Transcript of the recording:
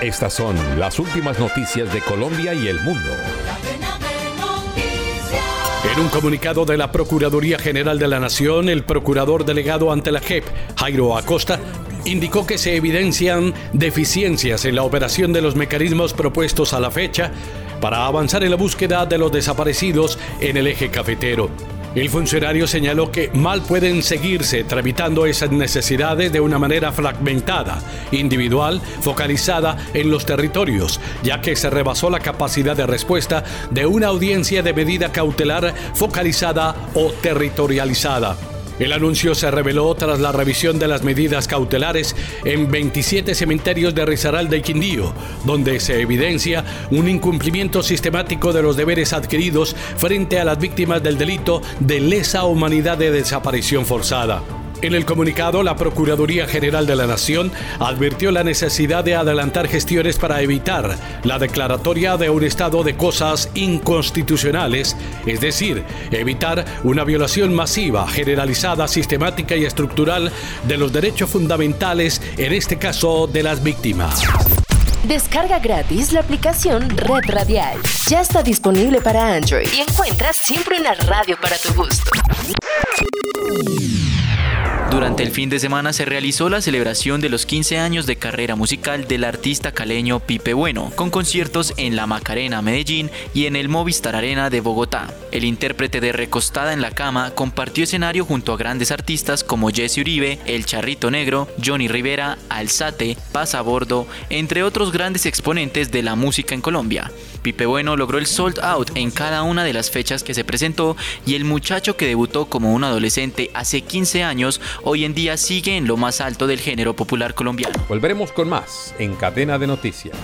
Estas son las últimas noticias de Colombia y el mundo. En un comunicado de la Procuraduría General de la Nación, el procurador delegado ante la JEP, Jairo Acosta, indicó que se evidencian deficiencias en la operación de los mecanismos propuestos a la fecha para avanzar en la búsqueda de los desaparecidos en el eje cafetero. El funcionario señaló que mal pueden seguirse tramitando esas necesidades de una manera fragmentada, individual, focalizada en los territorios, ya que se rebasó la capacidad de respuesta de una audiencia de medida cautelar focalizada o territorializada. El anuncio se reveló tras la revisión de las medidas cautelares en 27 cementerios de Risaralda y Quindío, donde se evidencia un incumplimiento sistemático de los deberes adquiridos frente a las víctimas del delito de lesa humanidad de desaparición forzada. En el comunicado, la Procuraduría General de la Nación advirtió la necesidad de adelantar gestiones para evitar la declaratoria de un estado de cosas inconstitucionales, es decir, evitar una violación masiva, generalizada, sistemática y estructural de los derechos fundamentales, en este caso de las víctimas. Descarga gratis la aplicación Red Radial. Ya está disponible para Android y encuentras siempre una radio para tu gusto. El fin de semana se realizó la celebración de los 15 años de carrera musical del artista caleño Pipe Bueno, con conciertos en la Macarena Medellín y en el Movistar Arena de Bogotá. El intérprete de Recostada en la Cama compartió escenario junto a grandes artistas como Jesse Uribe, El Charrito Negro, Johnny Rivera, Alzate, Paz a Bordo, entre otros grandes exponentes de la música en Colombia. Pipe Bueno logró el sold out en cada una de las fechas que se presentó y el muchacho que debutó como un adolescente hace 15 años hoy en día sigue en lo más alto del género popular colombiano. Volveremos con más en Cadena de Noticias.